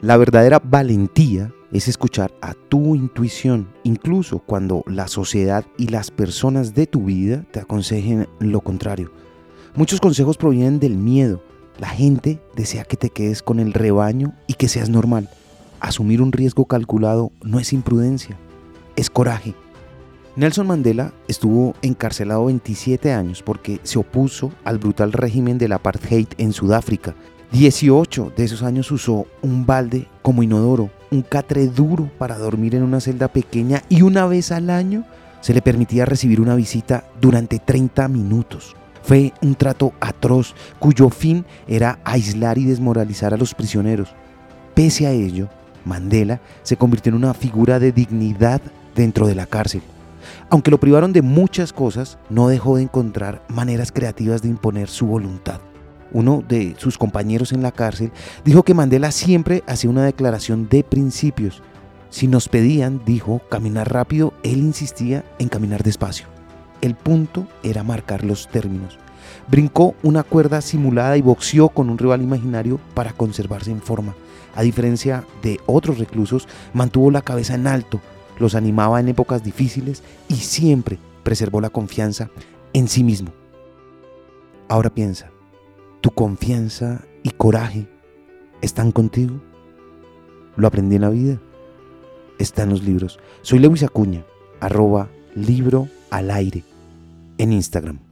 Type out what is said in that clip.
La verdadera valentía es escuchar a tu intuición, incluso cuando la sociedad y las personas de tu vida te aconsejen lo contrario. Muchos consejos provienen del miedo. La gente desea que te quedes con el rebaño y que seas normal. Asumir un riesgo calculado no es imprudencia, es coraje. Nelson Mandela estuvo encarcelado 27 años porque se opuso al brutal régimen del apartheid en Sudáfrica 18 de esos años usó un balde como inodoro, un catre duro para dormir en una celda pequeña y una vez al año se le permitía recibir una visita durante 30 minutos. Fue un trato atroz cuyo fin era aislar y desmoralizar a los prisioneros. Pese a ello, Mandela se convirtió en una figura de dignidad dentro de la cárcel. Aunque lo privaron de muchas cosas, no dejó de encontrar maneras creativas de imponer su voluntad uno de sus compañeros en la cárcel, dijo que Mandela siempre hacía una declaración de principios. Si nos pedían, dijo, caminar rápido, él insistía en caminar despacio. El punto era marcar los términos. Brincó una cuerda simulada y boxeó con un rival imaginario para conservarse en forma. A diferencia de otros reclusos, mantuvo la cabeza en alto, los animaba en épocas difíciles y siempre preservó la confianza en sí mismo. Ahora piensa, tu confianza y coraje están contigo. Lo aprendí en la vida. Está en los libros. Soy Lewis Acuña, arroba libro al aire en Instagram.